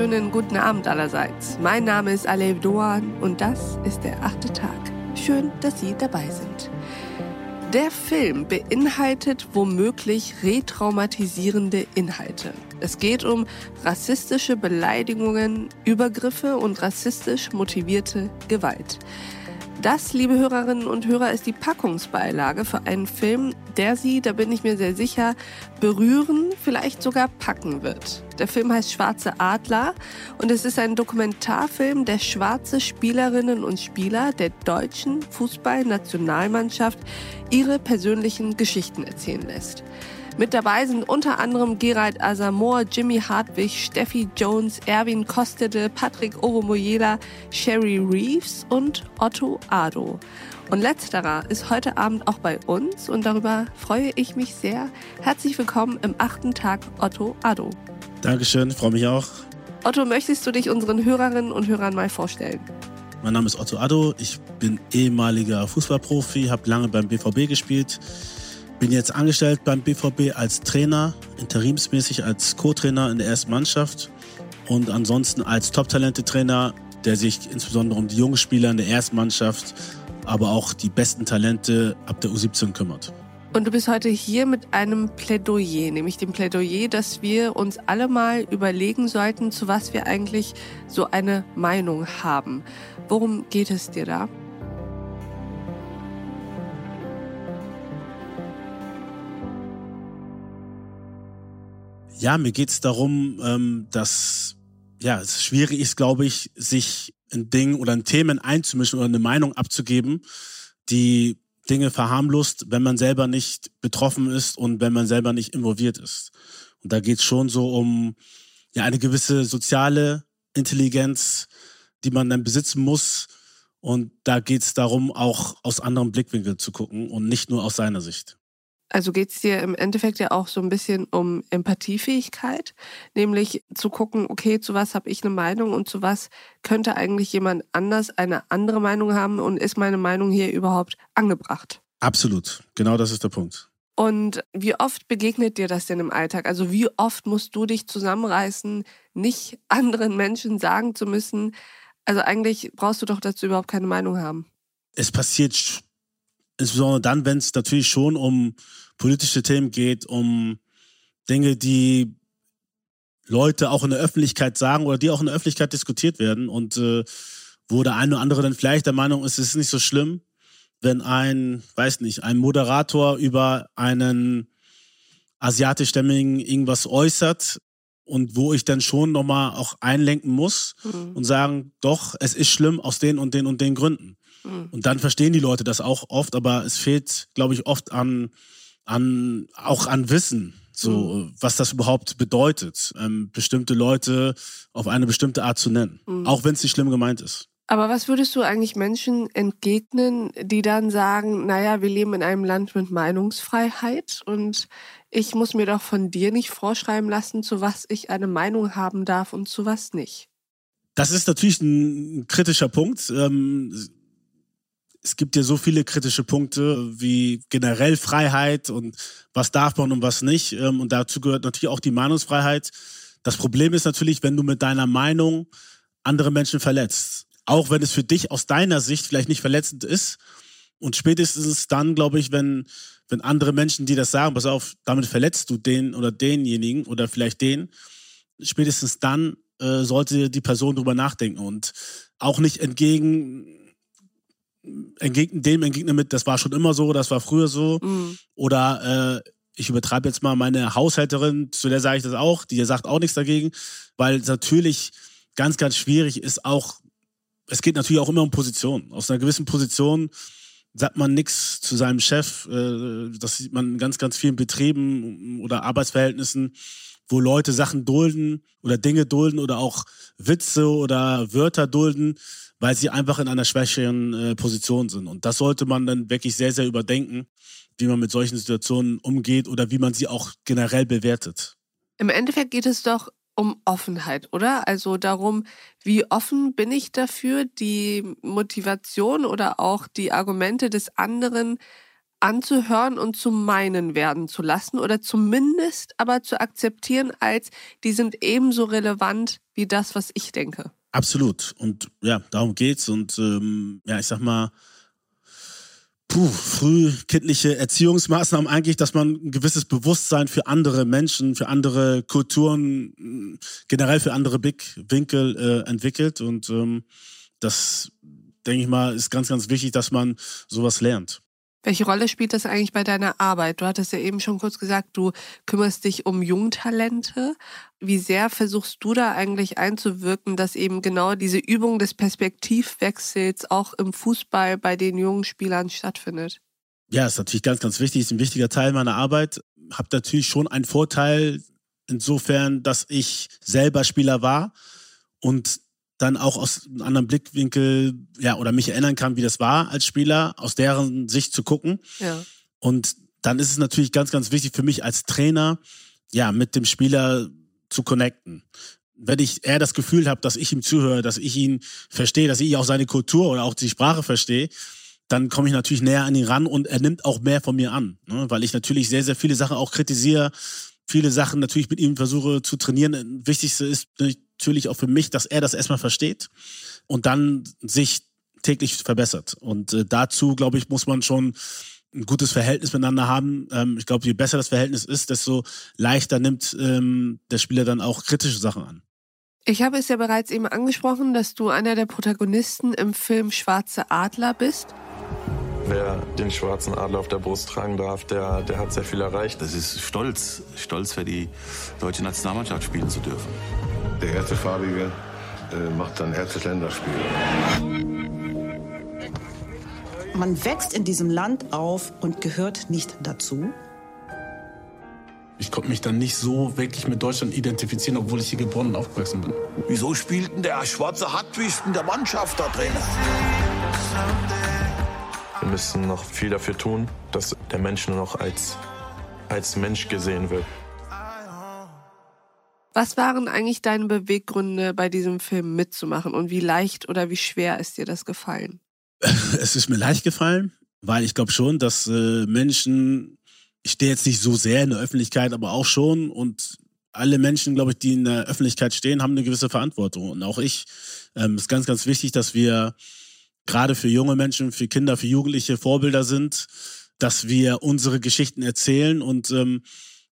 wunderschönen guten Abend allerseits. Mein Name ist Alev Doan und das ist der achte Tag. Schön, dass Sie dabei sind. Der Film beinhaltet womöglich retraumatisierende Inhalte. Es geht um rassistische Beleidigungen, Übergriffe und rassistisch motivierte Gewalt. Das, liebe Hörerinnen und Hörer, ist die Packungsbeilage für einen Film, der Sie, da bin ich mir sehr sicher, berühren, vielleicht sogar packen wird. Der Film heißt Schwarze Adler und es ist ein Dokumentarfilm, der schwarze Spielerinnen und Spieler der deutschen Fußballnationalmannschaft ihre persönlichen Geschichten erzählen lässt. Mit dabei sind unter anderem Gerald Asamoah, Jimmy Hartwig, Steffi Jones, Erwin Kostede, Patrick Ovomoyela, Sherry Reeves und Otto Ado. Und letzterer ist heute Abend auch bei uns und darüber freue ich mich sehr. Herzlich willkommen im achten Tag Otto Ado. Dankeschön, freue mich auch. Otto, möchtest du dich unseren Hörerinnen und Hörern mal vorstellen? Mein Name ist Otto Addo, ich bin ehemaliger Fußballprofi, habe lange beim BVB gespielt, bin jetzt angestellt beim BVB als Trainer, interimsmäßig als Co-Trainer in der ersten Mannschaft und ansonsten als Top-Talente-Trainer, der sich insbesondere um die jungen Spieler in der ersten Mannschaft, aber auch die besten Talente ab der U17 kümmert. Und du bist heute hier mit einem Plädoyer, nämlich dem Plädoyer, dass wir uns alle mal überlegen sollten, zu was wir eigentlich so eine Meinung haben. Worum geht es dir da? Ja, mir geht es darum, ähm, dass ja, es schwierig ist, glaube ich, sich in Dingen oder in Themen einzumischen oder eine Meinung abzugeben, die Dinge verharmlost, wenn man selber nicht betroffen ist und wenn man selber nicht involviert ist. Und da geht es schon so um ja, eine gewisse soziale Intelligenz, die man dann besitzen muss. Und da geht es darum, auch aus anderen Blickwinkeln zu gucken und nicht nur aus seiner Sicht. Also geht es dir im Endeffekt ja auch so ein bisschen um Empathiefähigkeit, nämlich zu gucken, okay, zu was habe ich eine Meinung und zu was könnte eigentlich jemand anders eine andere Meinung haben und ist meine Meinung hier überhaupt angebracht? Absolut, genau das ist der Punkt. Und wie oft begegnet dir das denn im Alltag? Also wie oft musst du dich zusammenreißen, nicht anderen Menschen sagen zu müssen, also eigentlich brauchst du doch dazu überhaupt keine Meinung haben. Es passiert insbesondere dann, wenn es natürlich schon um politische Themen geht, um Dinge, die Leute auch in der Öffentlichkeit sagen oder die auch in der Öffentlichkeit diskutiert werden und äh, wo der eine oder andere dann vielleicht der Meinung ist, es ist nicht so schlimm, wenn ein, weiß nicht, ein Moderator über einen asiatischstämmigen irgendwas äußert und wo ich dann schon nochmal auch einlenken muss mhm. und sagen, doch, es ist schlimm aus den und den und den Gründen. Mhm. Und dann verstehen die Leute das auch oft, aber es fehlt, glaube ich, oft an, an, auch an Wissen, so, mhm. was das überhaupt bedeutet, ähm, bestimmte Leute auf eine bestimmte Art zu nennen. Mhm. Auch wenn es nicht schlimm gemeint ist. Aber was würdest du eigentlich Menschen entgegnen, die dann sagen, naja, wir leben in einem Land mit Meinungsfreiheit und ich muss mir doch von dir nicht vorschreiben lassen, zu was ich eine Meinung haben darf und zu was nicht? Das ist natürlich ein kritischer Punkt. Ähm, es gibt ja so viele kritische Punkte wie generell Freiheit und was darf man und was nicht. Ähm, und dazu gehört natürlich auch die Meinungsfreiheit. Das Problem ist natürlich, wenn du mit deiner Meinung andere Menschen verletzt. Auch wenn es für dich aus deiner Sicht vielleicht nicht verletzend ist. Und spätestens dann, glaube ich, wenn, wenn andere Menschen, die das sagen, pass auf, damit verletzt du den oder denjenigen oder vielleicht den, spätestens dann äh, sollte die Person drüber nachdenken und auch nicht entgegen entgegnen dem entgegnen mit, das war schon immer so, das war früher so. Mhm. Oder äh, ich übertreibe jetzt mal meine Haushälterin, zu der sage ich das auch, die sagt auch nichts dagegen, weil es natürlich ganz, ganz schwierig ist, auch, es geht natürlich auch immer um Position. Aus einer gewissen Position sagt man nichts zu seinem Chef. Äh, das sieht man in ganz, ganz vielen Betrieben oder Arbeitsverhältnissen, wo Leute Sachen dulden oder Dinge dulden oder auch Witze oder Wörter dulden, weil sie einfach in einer schwächeren äh, Position sind. Und das sollte man dann wirklich sehr, sehr überdenken, wie man mit solchen Situationen umgeht oder wie man sie auch generell bewertet. Im Endeffekt geht es doch um Offenheit, oder? Also darum, wie offen bin ich dafür, die Motivation oder auch die Argumente des anderen anzuhören und zu meinen werden zu lassen oder zumindest aber zu akzeptieren als, die sind ebenso relevant wie das, was ich denke. Absolut. Und ja, darum geht's. Und ähm, ja, ich sag mal, puh, frühkindliche Erziehungsmaßnahmen eigentlich, dass man ein gewisses Bewusstsein für andere Menschen, für andere Kulturen, generell für andere Blickwinkel äh, entwickelt. Und ähm, das, denke ich mal, ist ganz, ganz wichtig, dass man sowas lernt. Welche Rolle spielt das eigentlich bei deiner Arbeit? Du hattest ja eben schon kurz gesagt, du kümmerst dich um Jungtalente. Wie sehr versuchst du da eigentlich einzuwirken, dass eben genau diese Übung des Perspektivwechsels auch im Fußball bei den jungen Spielern stattfindet? Ja, ist natürlich ganz, ganz wichtig, ist ein wichtiger Teil meiner Arbeit. Hab natürlich schon einen Vorteil insofern, dass ich selber Spieler war und dann auch aus einem anderen Blickwinkel, ja, oder mich erinnern kann, wie das war als Spieler, aus deren Sicht zu gucken. Ja. Und dann ist es natürlich ganz, ganz wichtig für mich als Trainer, ja, mit dem Spieler zu connecten. Wenn ich eher das Gefühl habe, dass ich ihm zuhöre, dass ich ihn verstehe, dass ich auch seine Kultur oder auch die Sprache verstehe, dann komme ich natürlich näher an ihn ran und er nimmt auch mehr von mir an. Ne? Weil ich natürlich sehr, sehr viele Sachen auch kritisiere, viele Sachen natürlich mit ihm versuche zu trainieren. Wichtigste ist natürlich auch für mich, dass er das erstmal versteht und dann sich täglich verbessert. Und äh, dazu, glaube ich, muss man schon ein gutes Verhältnis miteinander haben. Ähm, ich glaube, je besser das Verhältnis ist, desto leichter nimmt ähm, der Spieler dann auch kritische Sachen an. Ich habe es ja bereits eben angesprochen, dass du einer der Protagonisten im Film Schwarze Adler bist. Wer den schwarzen Adler auf der Brust tragen darf, der, der hat sehr viel erreicht. Das ist stolz, stolz für die deutsche Nationalmannschaft spielen zu dürfen. Der erste Farbige äh, macht sein erstes Länderspiel. Man wächst in diesem Land auf und gehört nicht dazu. Ich konnte mich dann nicht so wirklich mit Deutschland identifizieren, obwohl ich hier geboren und aufgewachsen bin. Wieso spielt denn der schwarze Hartwig in der Mannschaft da drin? Wir müssen noch viel dafür tun, dass der Mensch nur noch als, als Mensch gesehen wird. Was waren eigentlich deine Beweggründe, bei diesem Film mitzumachen und wie leicht oder wie schwer ist dir das gefallen? Es ist mir leicht gefallen, weil ich glaube schon, dass äh, Menschen, ich stehe jetzt nicht so sehr in der Öffentlichkeit, aber auch schon und alle Menschen, glaube ich, die in der Öffentlichkeit stehen, haben eine gewisse Verantwortung und auch ich. Ähm, ist ganz, ganz wichtig, dass wir gerade für junge Menschen, für Kinder, für Jugendliche Vorbilder sind, dass wir unsere Geschichten erzählen und ähm,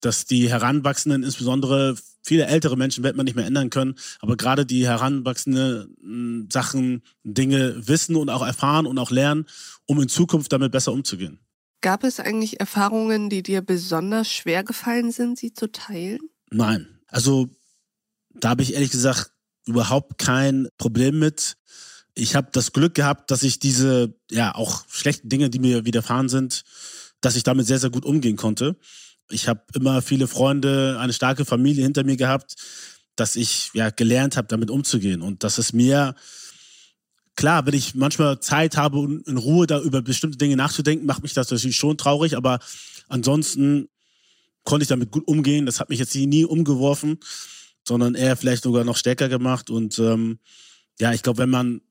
dass die Heranwachsenden, insbesondere viele ältere Menschen, wird man nicht mehr ändern können, aber gerade die Heranwachsenden hm, Sachen, Dinge wissen und auch erfahren und auch lernen, um in Zukunft damit besser umzugehen. Gab es eigentlich Erfahrungen, die dir besonders schwer gefallen sind, sie zu teilen? Nein. Also da habe ich ehrlich gesagt überhaupt kein Problem mit. Ich habe das Glück gehabt, dass ich diese, ja, auch schlechten Dinge, die mir widerfahren sind, dass ich damit sehr, sehr gut umgehen konnte ich habe immer viele Freunde, eine starke Familie hinter mir gehabt, dass ich ja gelernt habe, damit umzugehen. Und dass es mir, klar, wenn ich manchmal Zeit habe, in Ruhe da über bestimmte Dinge nachzudenken, macht mich das natürlich schon traurig, aber ansonsten konnte ich damit gut umgehen. Das hat mich jetzt nie umgeworfen, sondern eher vielleicht sogar noch stärker gemacht. Und ähm, ja, ich glaube, wenn man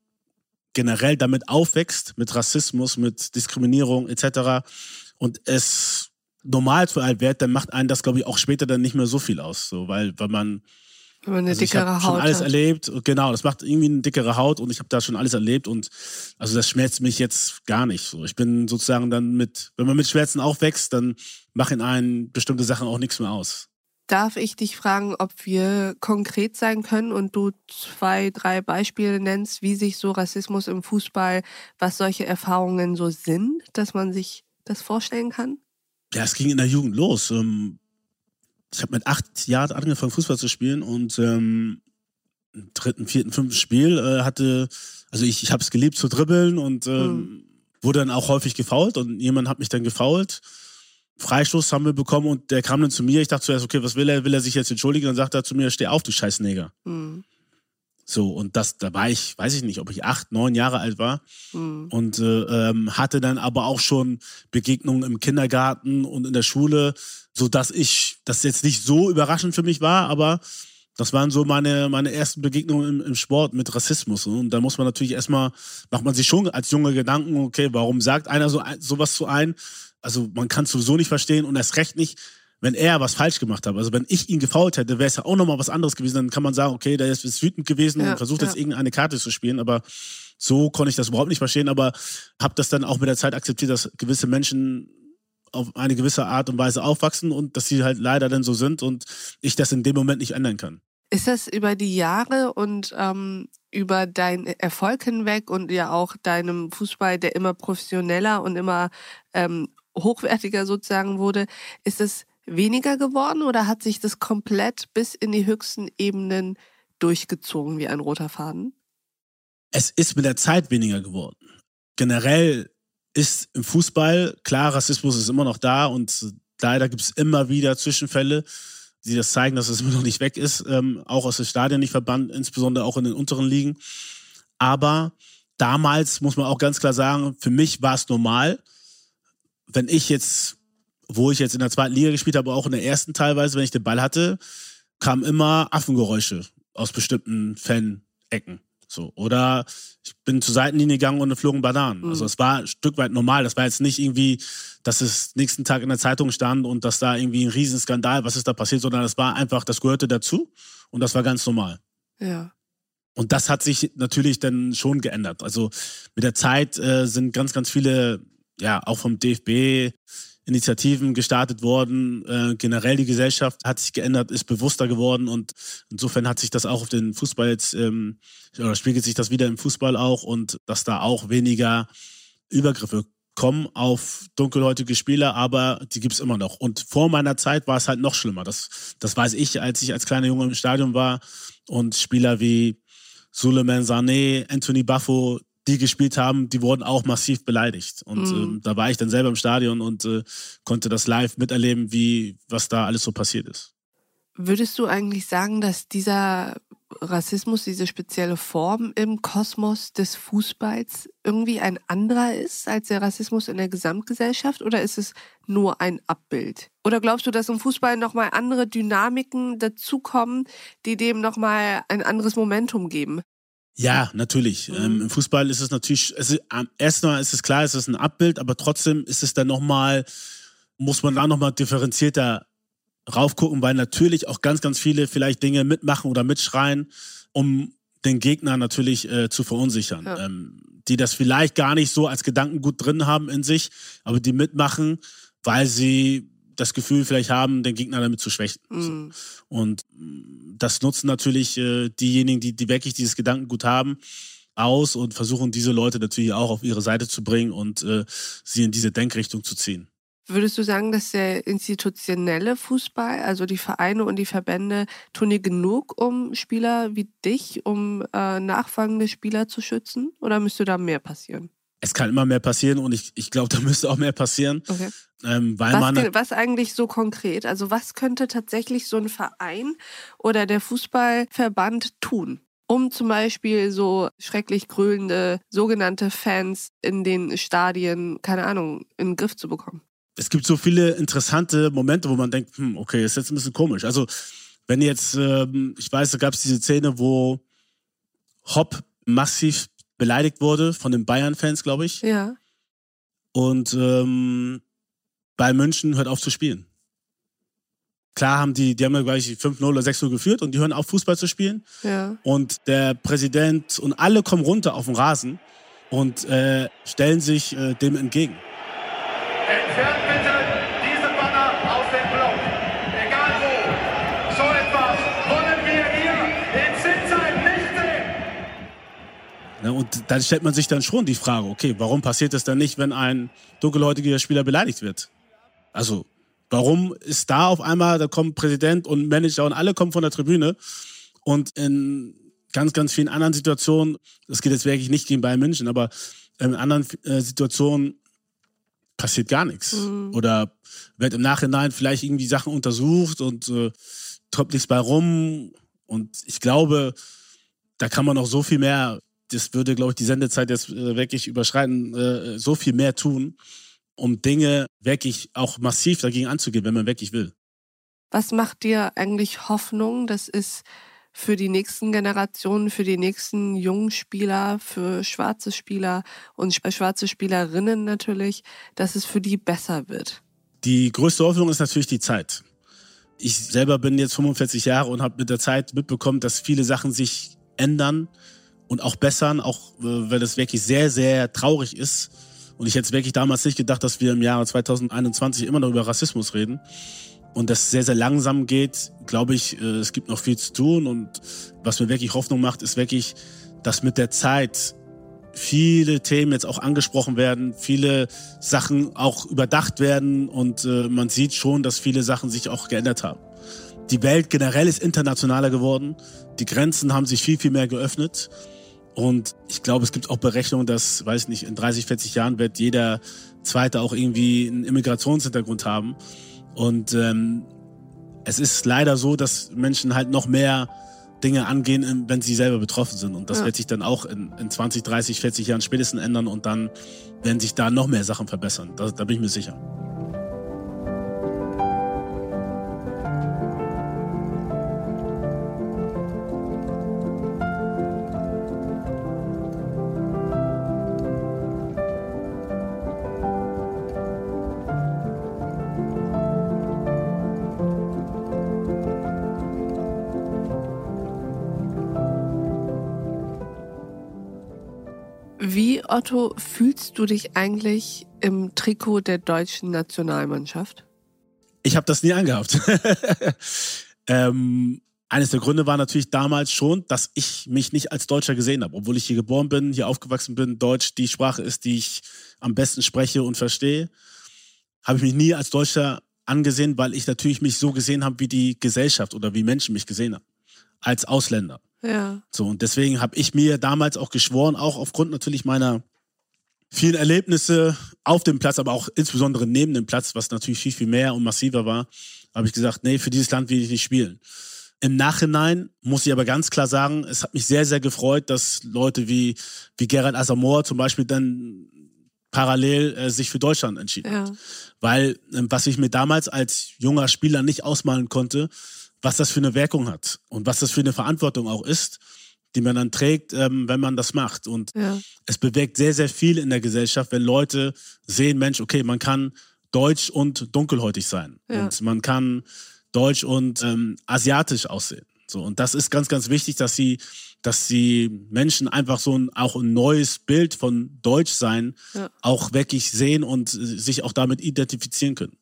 generell damit aufwächst, mit Rassismus, mit Diskriminierung etc. und es normal zu alt wird, dann macht einen das, glaube ich, auch später dann nicht mehr so viel aus. So, weil, weil man. Wenn man eine also dickere Haut. schon alles hat. erlebt. Genau, das macht irgendwie eine dickere Haut und ich habe da schon alles erlebt und also das schmerzt mich jetzt gar nicht. So, ich bin sozusagen dann mit, wenn man mit Schmerzen aufwächst, dann machen einen bestimmte Sachen auch nichts mehr aus. Darf ich dich fragen, ob wir konkret sein können und du zwei, drei Beispiele nennst, wie sich so Rassismus im Fußball, was solche Erfahrungen so sind, dass man sich das vorstellen kann? Ja, es ging in der Jugend los. Ähm, ich habe mit acht Jahren angefangen, Fußball zu spielen und ähm, im dritten, vierten, fünften Spiel äh, hatte, also ich, ich habe es geliebt zu dribbeln und ähm, mhm. wurde dann auch häufig gefault und jemand hat mich dann gefault. Freistoß haben wir bekommen und der kam dann zu mir. Ich dachte zuerst, okay, was will er? Will er sich jetzt entschuldigen? Dann sagt er zu mir, steh auf, du scheiß Neger. Mhm. So, und das, da war ich, weiß ich nicht, ob ich acht, neun Jahre alt war. Mhm. Und äh, ähm, hatte dann aber auch schon Begegnungen im Kindergarten und in der Schule, so dass ich, das jetzt nicht so überraschend für mich war, aber das waren so meine, meine ersten Begegnungen im, im Sport mit Rassismus. Und da muss man natürlich erstmal, macht man sich schon als Junge Gedanken, okay, warum sagt einer so sowas zu ein? Also man kann es sowieso nicht verstehen und erst recht nicht, wenn er was falsch gemacht hat. Also wenn ich ihn gefault hätte, wäre es ja auch nochmal was anderes gewesen. Dann kann man sagen, okay, der ist, ist wütend gewesen Ja, und versucht ja. jetzt irgendeine Karte zu spielen. Aber so konnte ich das überhaupt nicht verstehen. Aber habe das dann auch mit der Zeit akzeptiert, dass gewisse Menschen auf eine gewisse Art und Weise aufwachsen und dass sie halt leider dann so sind und ich das in dem Moment nicht ändern kann. Ist das über die Jahre und ähm, über deinen Erfolg hinweg und ja auch deinem Fußball, der immer professioneller und immer ähm, hochwertiger sozusagen wurde, ist es weniger geworden oder hat sich das komplett bis in die höchsten Ebenen durchgezogen wie ein roter Faden? es ist mit der Zeit weniger geworden. Generell ist im Fußball, klar, Rassismus ist immer noch da und leider gibt es immer wieder Zwischenfälle, die das zeigen, dass es immer noch nicht weg ist, ähm, auch aus den Stadien nicht verbannt, insbesondere auch in den unteren Ligen. Aber damals muss man auch ganz klar sagen, für mich war es normal, wenn ich jetzt, wo ich jetzt in der zweiten Liga gespielt habe, auch in der ersten teilweise, wenn ich den Ball hatte, kamen immer Affengeräusche aus bestimmten Fan-Ecken. So. Oder ich bin zur Seitenlinie gegangen und flogen Bananen. Mhm. Also es war ein Stück weit normal. Das war jetzt nicht irgendwie, dass es nächsten Tag in der Zeitung stand und dass da irgendwie ein Riesenskandal, was ist da passiert, sondern das war einfach, das gehörte dazu und das war ganz normal. Ja. Und das hat sich natürlich dann schon geändert. Also mit der Zeit äh, sind ganz, ganz viele, ja, auch vom DFB Initiativen gestartet worden. Äh, generell die Gesellschaft hat sich geändert, ist bewusster geworden und insofern hat sich das auch auf den Fußball jetzt, ähm, oder spiegelt sich das wieder im Fußball auch und dass da auch weniger Übergriffe kommen auf dunkelhäutige Spieler, aber die gibt's immer noch. Und vor meiner Zeit war es halt noch schlimmer. Das, das weiß ich, als ich als kleiner Junge im Stadion war und Spieler wie Suleiman Sané, Anthony Buffo, die gespielt haben, die wurden auch massiv beleidigt. Und Mhm. ähm, da war ich dann selber im Stadion und äh, konnte das live miterleben, wie was da alles so passiert ist. Würdest du eigentlich sagen, dass dieser Rassismus, diese spezielle Form im Kosmos des Fußballs irgendwie ein anderer ist als der Rassismus in der Gesamtgesellschaft oder ist es nur ein Abbild? Oder glaubst du, dass im Fußball nochmal andere Dynamiken dazukommen, die dem nochmal ein anderes Momentum geben? Ja, natürlich. Mhm. Ähm, Im Fußball ist es natürlich, es ist, am ersten Mal ist es klar, es ist ein Abbild, aber trotzdem ist es dann nochmal, muss man da nochmal differenzierter raufgucken, weil natürlich auch ganz, ganz viele vielleicht Dinge mitmachen oder mitschreien, um den Gegner natürlich äh, zu verunsichern. Ja. Ähm, die das vielleicht gar nicht so als Gedankengut drin haben in sich, aber die mitmachen, weil sie das Gefühl vielleicht haben, den Gegner damit zu schwächen. Mhm. Und mm, das nutzen natürlich äh, diejenigen, die, die wirklich dieses Gedankengut haben, aus und versuchen diese Leute natürlich auch auf ihre Seite zu bringen und äh, sie in diese Denkrichtung zu ziehen. Würdest du sagen, dass der institutionelle Fußball, also die Vereine und die Verbände, tun die genug, um Spieler wie dich, um äh, nachfolgende Spieler zu schützen? Oder müsste da mehr passieren? Es kann immer mehr passieren und ich, ich glaube, da müsste auch mehr passieren, Okay. ähm, weil Was, man was eigentlich so konkret? Also was könnte tatsächlich so ein Verein oder der Fußballverband tun? Um zum Beispiel so schrecklich grölende sogenannte Fans in den Stadien, keine Ahnung, in den Griff zu bekommen. es gibt so viele interessante Momente, wo man denkt, hm, okay, ist jetzt ein bisschen komisch. Also wenn jetzt, ähm, ich weiß, da gab es diese Szene, wo Hopp massiv beleidigt wurde von den Bayern-Fans, glaube ich. Ja. Und ähm, bei München hört auf zu spielen. Klar haben die, die haben ja gleich 5-0 oder 6-0 geführt und die hören auf, Fußball zu spielen. Ja. Und der Präsident und alle kommen runter auf den Rasen und äh, stellen sich äh, dem entgegen. Entfernt bitte diese Banner aus dem Block. Egal wo. So etwas wollen wir hier in Zinsheim nicht sehen. Ne, und dann stellt man sich dann schon die Frage, okay, warum passiert das dann nicht, wenn ein dunkelhäutiger Spieler beleidigt wird? Also, warum ist da auf einmal, da kommt Präsident und Manager und alle kommen von der Tribüne und in ganz, ganz vielen anderen Situationen, das geht jetzt wirklich nicht gegen Bayern München, aber in anderen äh, Situationen passiert gar nichts. Mhm. Oder wird im Nachhinein vielleicht irgendwie Sachen untersucht und äh, tropft nichts bei rum. Und ich glaube, da kann man noch so viel mehr, das würde, glaube ich, die Sendezeit jetzt äh, wirklich überschreiten, äh, so viel mehr tun, um Dinge wirklich auch massiv dagegen anzugehen, wenn man wirklich will. Was macht dir eigentlich Hoffnung? Das ist für die nächsten Generationen, für die nächsten jungen Spieler, für schwarze Spieler und schwarze Spielerinnen natürlich, dass es für die besser wird? Die größte Hoffnung ist natürlich die Zeit. Ich selber bin jetzt 45 Jahre und habe mit der Zeit mitbekommen, dass viele Sachen sich ändern und auch bessern, auch äh, wenn es wirklich sehr, sehr traurig ist. Und ich hätte wirklich damals nicht gedacht, dass wir im Jahre 2021 immer noch über Rassismus reden und das sehr, sehr langsam geht, glaube ich, äh, es gibt noch viel zu tun. Und was mir wirklich Hoffnung macht, ist wirklich, dass mit der Zeit viele Themen jetzt auch angesprochen werden, viele Sachen auch überdacht werden und äh, man sieht schon, dass viele Sachen sich auch geändert haben. Die Welt generell ist internationaler geworden, die Grenzen haben sich viel, viel mehr geöffnet und ich glaube, es gibt auch Berechnungen, dass, weiß ich nicht, in 30, 40 Jahren wird jeder Zweite auch irgendwie einen Immigrationshintergrund haben. Und ähm, es ist leider so, dass Menschen halt noch mehr Dinge angehen, wenn sie selber betroffen sind. Und das ja. wird sich dann auch in, in 20, 30, 40 Jahren spätestens ändern und dann werden sich da noch mehr Sachen verbessern. Da, da bin ich mir sicher. Otto, fühlst du dich eigentlich im Trikot der deutschen Nationalmannschaft? Ich habe das nie angehabt. ähm, eines der Gründe war natürlich damals schon, dass ich mich nicht als Deutscher gesehen habe, obwohl ich hier geboren bin, hier aufgewachsen bin, Deutsch die Sprache ist, die ich am besten spreche und verstehe, habe ich mich nie als Deutscher angesehen, weil ich natürlich mich so gesehen habe, wie die Gesellschaft oder wie Menschen mich gesehen haben, als Ausländer. Ja. So, und deswegen habe ich mir damals auch geschworen, auch aufgrund natürlich meiner vielen Erlebnisse auf dem Platz, aber auch insbesondere neben dem Platz, was natürlich viel, viel mehr und massiver war, habe ich gesagt, nee, für dieses Land will ich nicht spielen. Im Nachhinein muss ich aber ganz klar sagen, es hat mich sehr, sehr gefreut, dass Leute wie, wie Gerald Asamoah zum Beispiel dann parallel äh, sich für Deutschland entschieden ja. hat. Weil, äh, was ich mir damals als junger Spieler nicht ausmalen konnte, was das für eine Wirkung hat und was das für eine Verantwortung auch ist, die man dann trägt, ähm, wenn man das macht. Und ja. es bewegt sehr, sehr viel in der Gesellschaft, wenn Leute sehen, Mensch, okay, man kann deutsch und dunkelhäutig sein ja. und man kann deutsch und ähm, asiatisch aussehen. So, und das ist ganz, ganz wichtig, dass sie, dass die Menschen einfach so ein, auch ein neues Bild von Deutschsein ja. auch wirklich sehen und sich auch damit identifizieren können.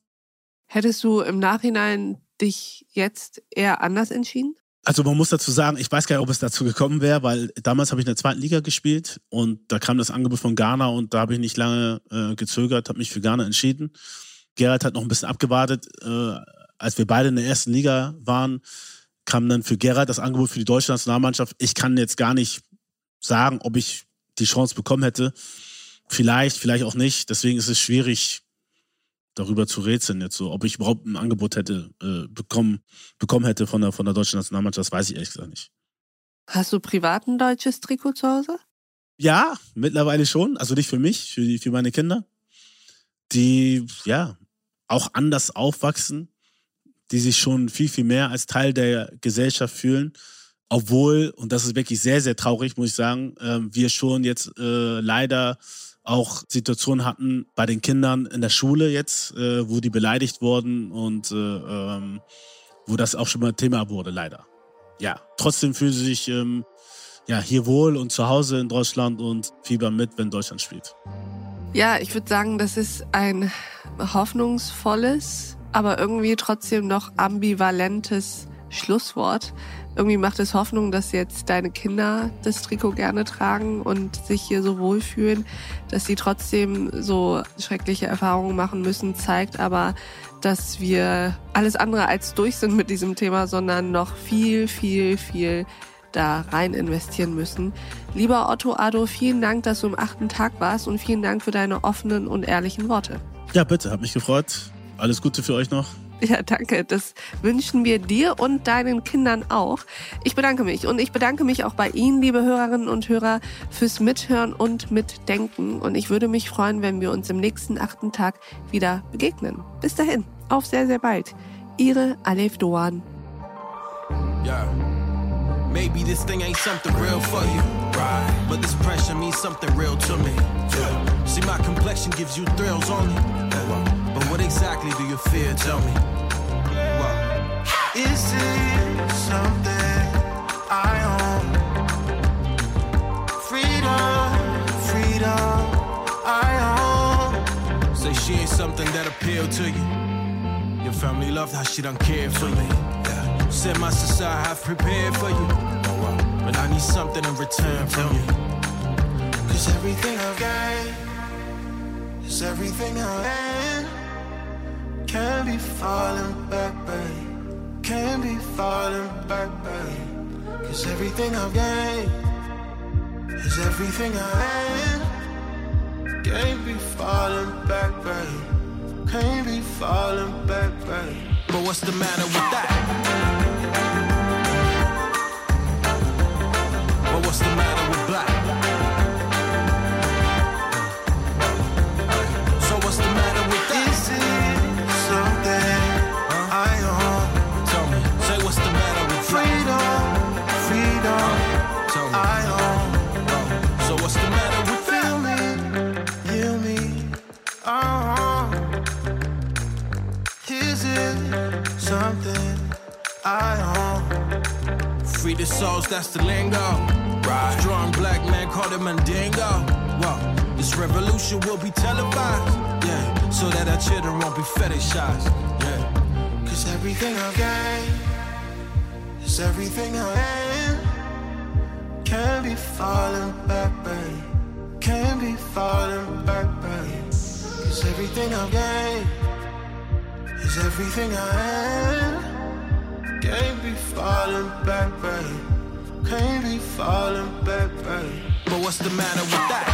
Hättest du im Nachhinein dich jetzt eher anders entschieden? Also man muss dazu sagen, ich weiß gar nicht, ob es dazu gekommen wäre, weil damals habe ich in der zweiten Liga gespielt und da kam das Angebot von Ghana und da habe ich nicht lange äh, gezögert, habe mich für Ghana entschieden. Gerald hat noch ein bisschen abgewartet. Äh, als wir beide in der ersten Liga waren, kam dann für Gerald das Angebot für die deutsche Nationalmannschaft. Ich kann jetzt gar nicht sagen, ob ich die Chance bekommen hätte. Vielleicht, vielleicht auch nicht. Deswegen ist es schwierig, darüber zu rätseln jetzt so, ob ich überhaupt ein Angebot hätte äh, bekommen, bekommen hätte von der, von der deutschen Nationalmannschaft, das weiß ich ehrlich gesagt nicht. Hast du privat ein deutsches Trikot zu Hause? Ja, mittlerweile schon. Also nicht für mich, für, die, für meine Kinder. Die, ja, auch anders aufwachsen, die sich schon viel, viel mehr als Teil der Gesellschaft fühlen. Obwohl, und das ist wirklich sehr, sehr traurig, muss ich sagen, äh, wir schon jetzt äh, leider auch Situationen hatten bei den Kindern in der Schule jetzt, äh, wo die beleidigt wurden und äh, ähm, wo das auch schon mal Thema wurde, leider. Ja, trotzdem fühlen sie sich ähm, ja, hier wohl und zu Hause in Deutschland und fiebern mit, wenn Deutschland spielt. Ja, ich würde sagen, das ist ein hoffnungsvolles, aber irgendwie trotzdem noch ambivalentes Schlusswort irgendwie macht es Hoffnung, dass jetzt deine Kinder das Trikot gerne tragen und sich hier so wohlfühlen, dass sie trotzdem so schreckliche Erfahrungen machen müssen, zeigt aber, dass wir alles andere als durch sind mit diesem Thema, sondern noch viel, viel, viel da rein investieren müssen. Lieber Otto Ado, vielen Dank, dass du im achten Tag warst und vielen Dank für deine offenen und ehrlichen Worte. Ja, bitte, hat mich gefreut. Alles Gute für euch noch. Ja, danke. Das wünschen wir dir und deinen Kindern auch. Ich bedanke mich und ich bedanke mich auch bei Ihnen, liebe Hörerinnen und Hörer, fürs Mithören und Mitdenken. Und ich würde mich freuen, wenn wir uns im nächsten achten Tag wieder begegnen. Bis dahin, auf sehr, sehr bald. Ihre Alef Doan. Ja. Maybe this thing ain't something real for you. Right. But this pressure means something real to me. Yeah. See, my complexion gives you thrills only. Exactly do you fear? Tell me. Is it something I own? Freedom, freedom, I own. Say she ain't something that appeal to you. Your family loved how she done cared for. Yeah. Said my society have prepared for you. Oh, but I need something in return from you. Cause everything I've gained is everything I am. Can't be falling back, babe. Can't be falling back, babe. Cause everything I've gained is everything I am. Can't be falling back, babe. Can't be falling back, babe. But what's the matter with that? The souls, that's the lingo. Right. Strong black man called it Mandingo. This revolution will be televised. Yeah, so that our children won't be fetishized. Yeah. Cause everything I've gained is everything I am. Can't be falling back, babe. Can't be falling back, babe. Cause everything I've gained is everything I am. Can't be falling back, babe. Can't be falling back, babe. But what's the matter with that?